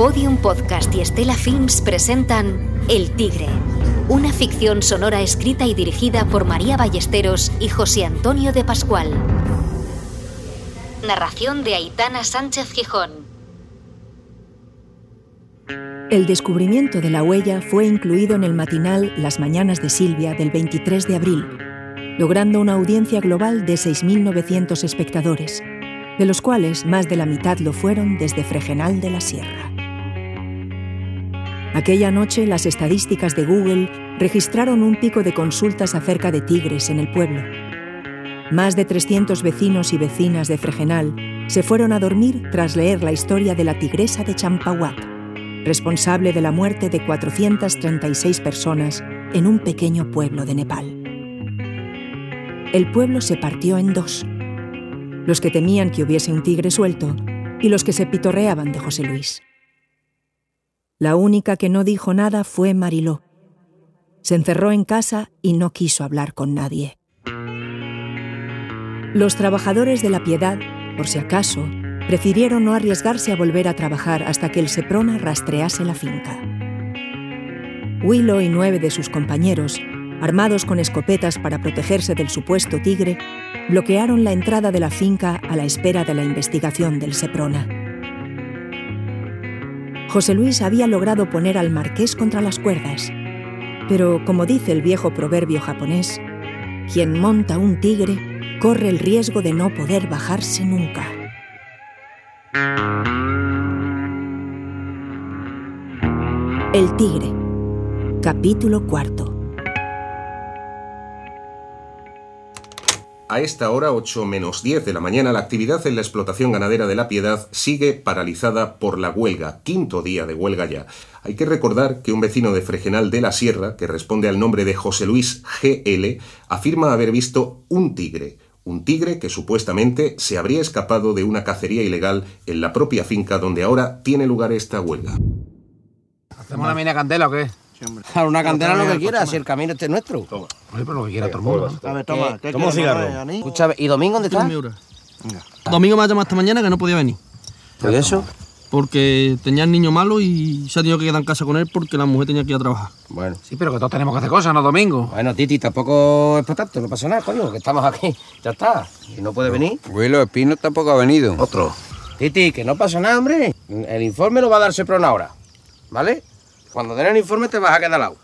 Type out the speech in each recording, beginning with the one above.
Podium Podcast y Estela Films presentan El Tigre, una ficción sonora escrita y dirigida por María Ballesteros y José Antonio de Pascual. Narración de Aitana Sánchez Gijón. El descubrimiento de la huella fue incluido en el matinal Las Mañanas de Silvia del 23 de abril, logrando una audiencia global de 6.900 espectadores, de los cuales más de la mitad lo fueron desde Fregenal de la Sierra. Aquella noche las estadísticas de Google registraron un pico de consultas acerca de tigres en el pueblo. Más de 300 vecinos y vecinas de Fregenal se fueron a dormir tras leer la historia de la tigresa de Champawat, responsable de la muerte de 436 personas en un pequeño pueblo de Nepal. El pueblo se partió en dos. Los que temían que hubiese un tigre suelto y los que se pitorreaban de José Luis. La única que no dijo nada fue Mariló. Se encerró en casa y no quiso hablar con nadie. Los trabajadores de la piedad, por si acaso, prefirieron no arriesgarse a volver a trabajar hasta que el Seprona rastrease la finca. Willow y nueve de sus compañeros, armados con escopetas para protegerse del supuesto tigre, bloquearon la entrada de la finca a la espera de la investigación del Seprona. José Luis había logrado poner al marqués contra las cuerdas, pero como dice el viejo proverbio japonés, quien monta un tigre corre el riesgo de no poder bajarse nunca. El tigre. Capítulo cuarto. A esta hora, 8 menos 10 de la mañana, la actividad en la explotación ganadera de La Piedad sigue paralizada por la huelga, quinto día de huelga ya. Hay que recordar que un vecino de Fregenal de la Sierra, que responde al nombre de José Luis GL, afirma haber visto un tigre, un tigre que supuestamente se habría escapado de una cacería ilegal en la propia finca donde ahora tiene lugar esta huelga. ¿Hacemos una mina candela o qué? Claro, una candela lo que quieras, si el camino este es nuestro. Oye, pero lo que quiera todo el mundo. A ver, toma. ¿qué Toma cigarro. Escúchame, ¿y Domingo dónde está? Domingo me ha llamado esta mañana que no podía venir. ¿Por eso? Porque tenía el niño malo y se ha tenido que quedar en casa con él porque la mujer tenía que ir a trabajar. Bueno. Sí, pero que todos tenemos que hacer cosas, ¿no, Domingo? Bueno, Titi, tampoco es para tanto, no pasa nada, coño, que estamos aquí. Ya está. Si no puede venir. Abuelo, Espino tampoco ha venido. Otro. Titi, que no pasa nada, hombre. El informe lo va a dar Seprona ahora. ¿Vale? Cuando den el informe te vas a quedar al lado.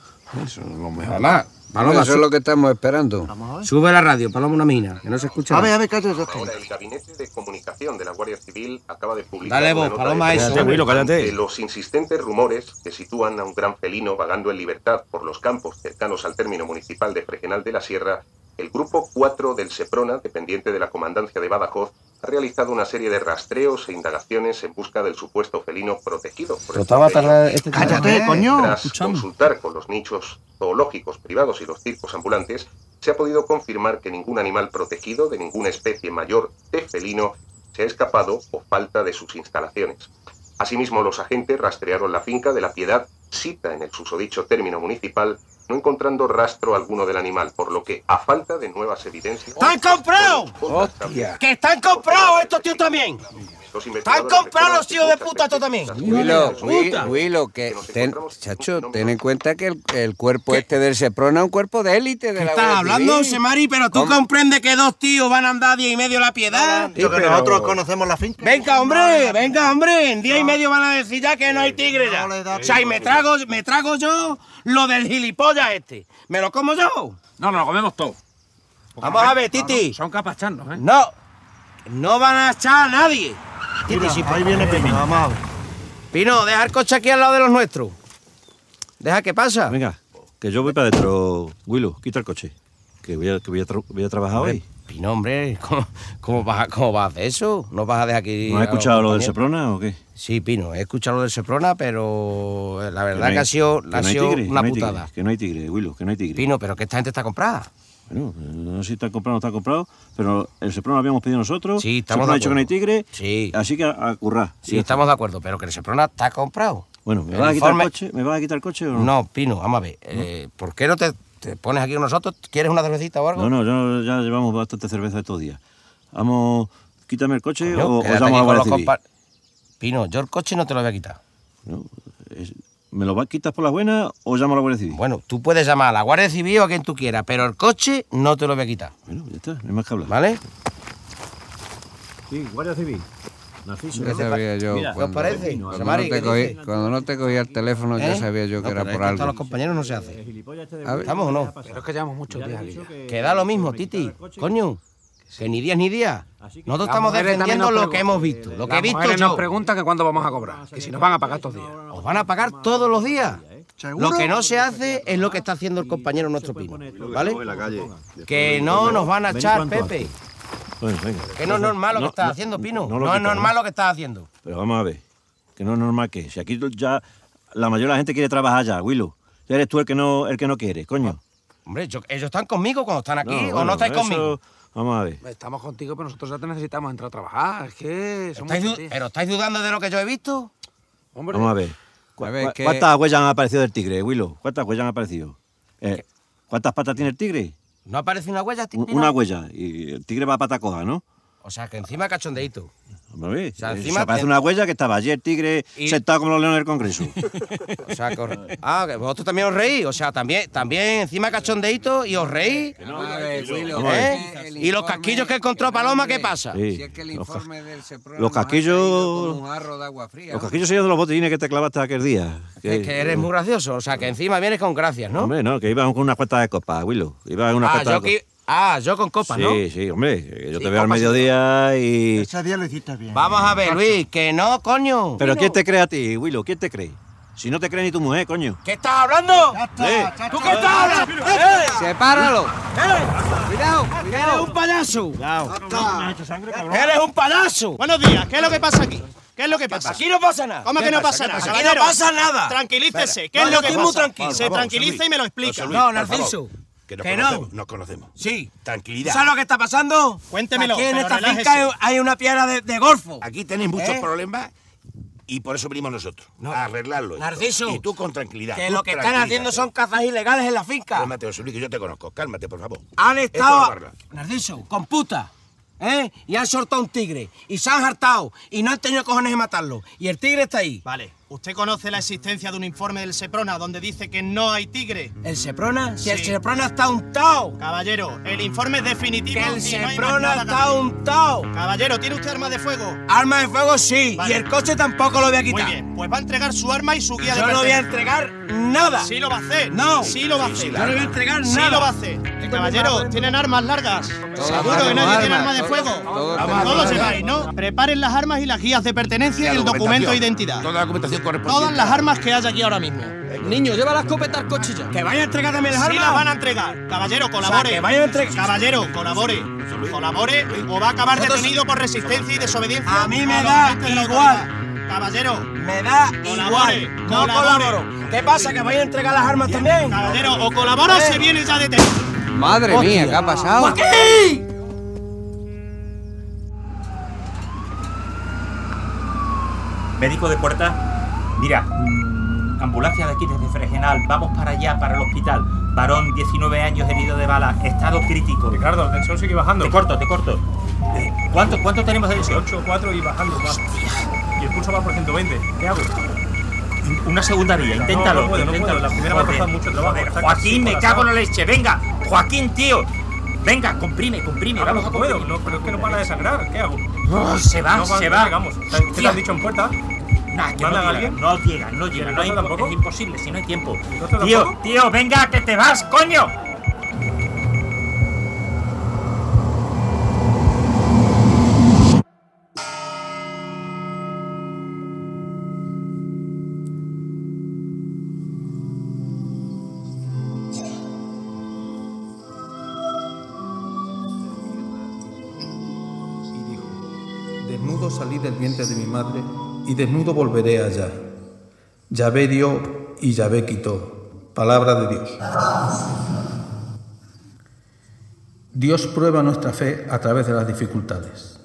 Eso es lo mejor. Además, Paloma, Eso es lo que estamos esperando. sube la radio, Paloma una mina, que no se escucha. A ver, a ver, cállate. Ahora, el Gabinete de Comunicación de la Guardia Civil acaba de publicar Dale una vos, Paloma, eso. Cállate, los insistentes rumores que sitúan a un gran felino vagando en libertad por los campos cercanos al término municipal de Fregenal de la Sierra, el Grupo 4 del Seprona, dependiente de la Comandancia de Badajoz, ha realizado una serie de rastreos e indagaciones en busca del supuesto felino protegido. por el este Cállate, coño. Tras consultar con los nichos zoológicos privados y los circos ambulantes, se ha podido confirmar que ningún animal protegido de ninguna especie mayor de felino se ha escapado o falta de sus instalaciones. Asimismo, los agentes rastrearon la finca de la Piedad, cita en el susodicho término municipal, no encontrando rastro alguno del animal, por lo que, a falta de nuevas evidencias... ¡Están comprados! ¡Hostia! ¡Que están comprados estos tíos también! ¡Están comprados los tíos de puta estos también! Willow, Willow, que ten, chacho, ten en cuenta que el, el cuerpo este del Seprona es un cuerpo de élite de ¿Qué la estás Guardia hablando, Civil. Semari? Pero tú comprendes que dos tíos van a andar a día y medio la piedad. Yo que nosotros conocemos la finca. Venga, hombre, venga, hombre. En día y medio van a decir ya que no hay tigre ya. O sea, y me trago, me trago yo lo del gilipollas este. ¿Me lo como yo? No, no, lo comemos todo. Vamos a ver, Titi. Son capacharnos, ¿eh? No, no van a echar a nadie. Titi, Mira, si ahí viene Pino, vamos a ver. Pino, deja el coche aquí al lado de los nuestros. Deja que pasa. Venga, que yo voy para adentro. Willow, quita el coche. Que voy a, que voy a, tra- voy a trabajar Hombre, hoy. Pino, hombre, ¿cómo, cómo vas, ¿cómo vas hacer eso? ¿No vas a dejar aquí...? ¿No has escuchado lo del? Seprona o qué? Sí, Pino, he escuchado lo del Seprona, pero la verdad no hay- que ha sido, que ha no sido tigre, que una no putada. tigre, que no hay tigre, Willow, que no hay tigre. Pino, pero que esta gente está comprada. Bueno, no sé si está comprado o no está comprado, pero el Seprona lo habíamos pedido nosotros. Sí, estamos de ha dicho que no hay acuerdo. tigre. Sí. Así que a, a currar. Sí, estamos de acuerdo, pero que el Seprona está comprado. Bueno, ¿me vas, a quitar el coche? ¿Me vas a quitar el coche o no? No, Pino, vamos a ver. eh, ¿Por qué no te, te pones aquí con nosotros? ¿Quieres una cervecita o algo? No, no, ya, ya llevamos bastante cerveza estos días. Vamos, quítame el coche Coño, o, o quédate llamo a la Pino, yo el coche no te lo voy a quitar. No, es- ¿Me lo vas a quitar por la buena o llamo a la Guardia Civil? Bueno, tú puedes llamar a la Guardia Civil o a quien tú quieras, pero el coche no te lo voy a quitar. Bueno, ya está, no hay más que hablar. ¿Vale? Sí, Guardia Civil. Narciso. Ya sabía yo. ¿Qué os cuando, parece? cuando Samari, no ¿qué te cogí- dices? cuando no te cogía el teléfono, ya sabía yo que No, era por algo. los compañeros no se hace. Ver, ¿Estamos o no? Pero es que llevamos muchos días aquí. Que da lo mismo, Titi. Coño, que ni días ni días. Nosotros estamos defendiendo lo que hemos visto. Lo que he visto yo. nos preguntan que cuándo vamos a cobrar. Que si nos van a pagar estos días. Os van a pagar todos los días. ¿Seguro? Lo que no se hace es lo que está haciendo el compañero nuestro pino. ¿Vale? Que no nos van a echar, Pepe. Bueno, venga. Que no es normal lo que No, estás no, haciendo, Pino. no es normal ¿no? lo que estás haciendo. Pero vamos a ver, que no es normal que. Si aquí ya la mayoría de la gente quiere trabajar ya, Willow. Ya eres tú el que no, el que no quiere, coño. Hombre, yo- ellos están conmigo cuando están aquí o bueno, no estáis eso- conmigo. Vamos a ver. Estamos contigo, pero nosotros ya te necesitamos entrar a trabajar. Es que somos ¿Estáis. ¿Pero estáis dudando de lo que yo he visto? Hombre, Vamos a ver. ¿Cu- A ver, cu- que- ¿Cuántas huellas han aparecido del tigre, Willow? ¿Cuántas huellas han aparecido? Eh, ¿Cuántas patas tiene el tigre? ¿No aparece una huella, Pino? Una huella. Y el tigre va a pata coja, ¿no? O sea, que encima a ver. sea, Eh, encima se aparece te- una huella que estaba el tigre Y- sentado como los leones del Congreso. O sea, que os- Ah, que vosotros también os reís. O sea, también, también encima cachondeíto y os reís. Willow, ¿Eh? el ¿Y los casquillos que encontró Paloma, qué pasa? Sí. Si es que el Los ca- informe del Seprona los casquillos- un jarro de agua fría. Los casquillos serían de los botellines que te clavaste aquel día. Que, que eres muy gracioso. O sea, que encima vienes con gracias, ¿no? Hombre, no, que iban con unas cuantas de copas, Willow. Iban unas ah, cuantas yo de copas. Ah, yo con copas, sí, ¿no? sí, hombre. que Yo Sí, te veo al mediodía y. Ese día lo hiciste bien. Vamos a ver, Luis, que no, coño. Pero ¿quién te cree a ti, Willow? ¿Quién te cree? Si no te cree ni tu mujer, coño. ¿Qué estás hablando? Ya está, Eh. ya ¿Tú qué estás hablando? ¡Eh! ¡Sepáralo! Cuidado, ¡Eres cuidado. un payaso! ¡Eres un payaso! Buenos días, ¿qué es lo que pasa aquí? ¿Qué es lo que pasa? Aquí no pasa nada. ¿Cómo que no pasa nada? Aquí no pasa nada. Tranquilícese, ¿qué No, es lo que estoy pasa? muy tranquilo. Se tranquiliza y me lo explica. No, Narciso. Que nos Que conocemos, no. nos conocemos. Sí. Tranquilidad. ¿Sabes lo que está pasando? Cuéntemelo, Aquí en esta relájese. finca hay, hay una piedra de, de golfo. Aquí tenéis muchos ¿Eh? problemas y por eso venimos nosotros. No. A arreglarlo. esto. Narciso. Y tú con tranquilidad. Que lo que están haciendo son cazas ilegales en la finca. Cálmate, José Luis, que yo te conozco. Cálmate, por favor. Han estado. Narciso, con puta. ¿Eh? Y han soltado un tigre. Y se han hartado. Y no han tenido cojones de matarlo. Y el tigre está ahí. Vale, ¿usted conoce la existencia de un informe del Seprona donde dice que no hay tigre? ¿El Seprona? Si el Sí. Seprona está untado. Caballero, el informe es definitivo Que el Seprona está untado. Caballero, ¿tiene usted arma de fuego? Arma de fuego sí. Vale. Y el coche tampoco lo voy a Muy quitar. bien, pues va a entregar su arma y su guía de Yo no voy a entregar nada. Sí lo va a hacer. No. Sí lo va a hacer. No voy a entregar Sí nada. lo va a hacer. Caballero, ¿tienen armas largas? Seguro que nadie tiene armas, arma de fuego. todos lleváis, ¿no? Preparen las armas y las guías de pertenencia y el documento de identidad. Toda la documentación correspondiente. Todas las armas que hay aquí ahora mismo. Niño, lleva la escopeta al coche ya. Que vaya a entregar también las Sí armas. las van a entregar. Caballero, colabore. que vayan a entregar- Caballero, colabore. Colabore o va a acabar detenido por resistencia y desobediencia. A mí me da igual. Caballero, Me da Colabore, igual. No colaboro. ¿Qué pasa? ¿Que vaya a entregar las armas también? caballero, o colabora o se viene ya detenido. Madre mía, ¿qué ha pasado? ¡Joaquín! Médico de puerta, mira, mm, ambulancia de aquí desde Fregenal, vamos para allá, para el hospital. Varón, 19 años, herido de bala, estado crítico. Ricardo, la tensión sigue bajando. Te corto, te corto. Eh, ¿Cuánto, cuánto tenemos de tensión? 8, 4 y bajando. Y el pulso va por 120. ¿Qué hago? Una segunda vía, inténtalo. no puedo, no inténtalo. puedo, la primera Joder, costado mucho trabajo, joder, Joaquín, me cago en la leche. Venga, Joaquín, tío. Venga, comprime, comprime. Ah, vamos no a puedo, no, pero es que no para de sangrar. ¿Qué hago? No, se va, No, se no va. llegamos. ¿Qué te han dicho en puerta? Nah, que no ¿Mandan a llega, alguien? no llega, no llega, no hay, es imposible si no hay tiempo. ¿Helicóptero Tío, tío, venga, que te vas, coño. Salí del vientre de mi madre y desnudo volveré allá. Yahvé dio y Yahvé quitó. Palabra de Dios. Dios prueba nuestra fe a través de las dificultades.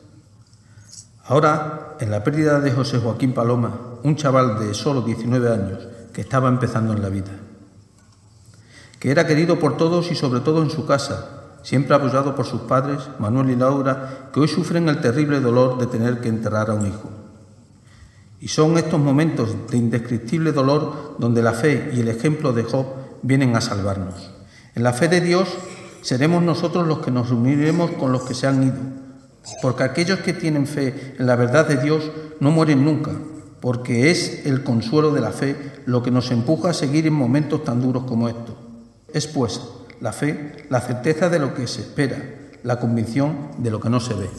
Ahora, en la pérdida de José Joaquín Paloma, un chaval de solo 19 años que estaba empezando en la vida, que era querido por todos y sobre todo en su casa, siempre apoyado por sus padres, Manuel y Laura, que hoy sufren el terrible dolor de tener que enterrar a un hijo. Y son estos momentos de indescriptible dolor donde la fe y el ejemplo de Job vienen a salvarnos. En la fe de Dios seremos nosotros los que nos uniremos con los que se han ido, porque aquellos que tienen fe en la verdad de Dios no mueren nunca, porque es el consuelo de la fe lo que nos empuja a seguir en momentos tan duros como estos. Es pues la fe, la certeza de lo que se espera, la convicción de lo que no se ve.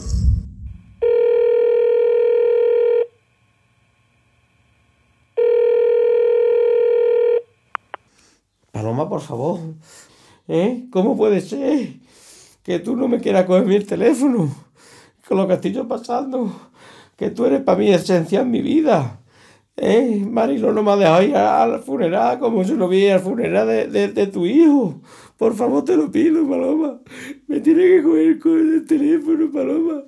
Paloma, por favor. ¿Eh? ¿Cómo puede ser que tú no me quieras coger el teléfono? Con lo que estoy yo pasando. Que tú eres para mí esencia en mi vida. ¿Eh? Marilo no me ha dejado ir al funeral como si no vi al funeral de, de, tu hijo. Por favor, te lo pido, Paloma. Me tiene que coger con el teléfono, Paloma.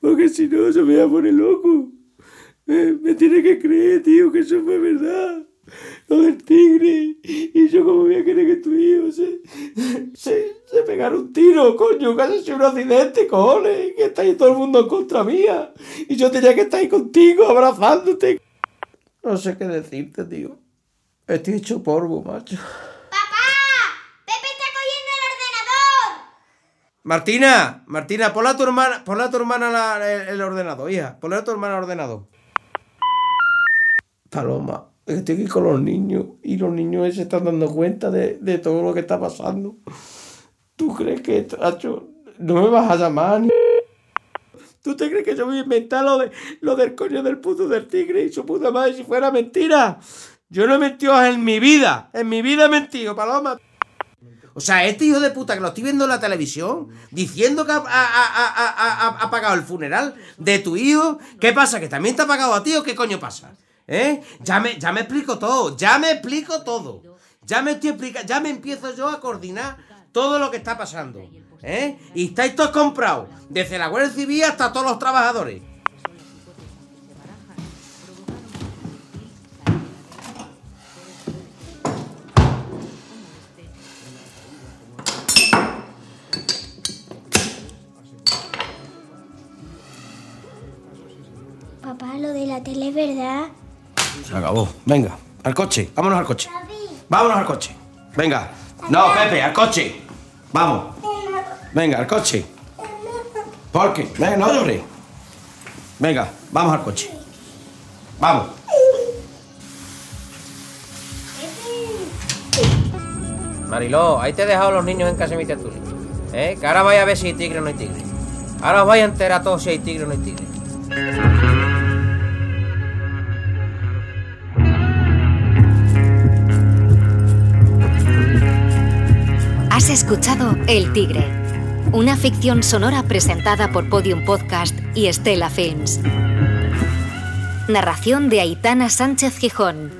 Porque si no, se me va a poner loco. ¿Eh? Me tiene que creer, tío, que eso fue verdad lo del tigre. Y yo como voy a querer que tu hijo se, se, se pegara un tiro, coño, ha sido un accidente, cojones, que está ahí todo el mundo en contra mía. Y yo tenía que estar ahí contigo, abrazándote. No sé qué decirte, tío. Estoy hecho polvo, macho. ¡Papá! ¡Pepe está cogiendo el ordenador! Martina, Martina, ponle a tu hermana, ponle a tu hermana el, el, ordenador, hija. Ponle a tu hermana el ordenador. Paloma, estoy aquí con los niños y los niños se están dando cuenta de, de todo lo que está pasando. ¿Tú crees que, tacho, no me vas a llamar ni... ¿Tú te crees que yo voy a inventar lo, de, lo del coño del puto del tigre y su puta madre si fuera mentira? Yo no he mentido en mi vida. En mi vida he mentido, Paloma. O sea, este hijo de puta que lo estoy viendo en la televisión, diciendo que ha, pagado el funeral de tu hijo, ¿qué pasa? ¿Que también te ha pagado a ti o qué coño pasa? ¿Eh? Ya me, ya me explico todo, ya me explico todo. Ya me estoy explicando, ya me empiezo yo a coordinar todo lo que está pasando. ¿Eh? Y estáis todos comprados, desde la Guardia Civil hasta todos los trabajadores. Papá, lo de la tele es verdad. Se acabó. Venga, al coche. Vámonos al coche. Vámonos al coche. Venga. No, Pepe, al coche. Vamos. Venga, al coche. ¿Por qué? Venga, no llores. Venga, vamos al coche. Vamos. Mariló, ahí te he dejado los niños en casa de mi tía Tuli. ¿Eh? Que ahora vaya a ver si hay tigre o no hay tigre. Ahora os vais a enterar todos si hay tigre o no hay tigre. Has escuchado El Tigre, una ficción sonora presentada por Podium Podcast y Estela Films. Narración de Aitana Sánchez Gijón.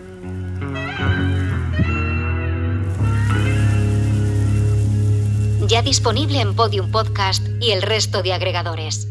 Ya disponible en Podium Podcast y el resto de agregadores.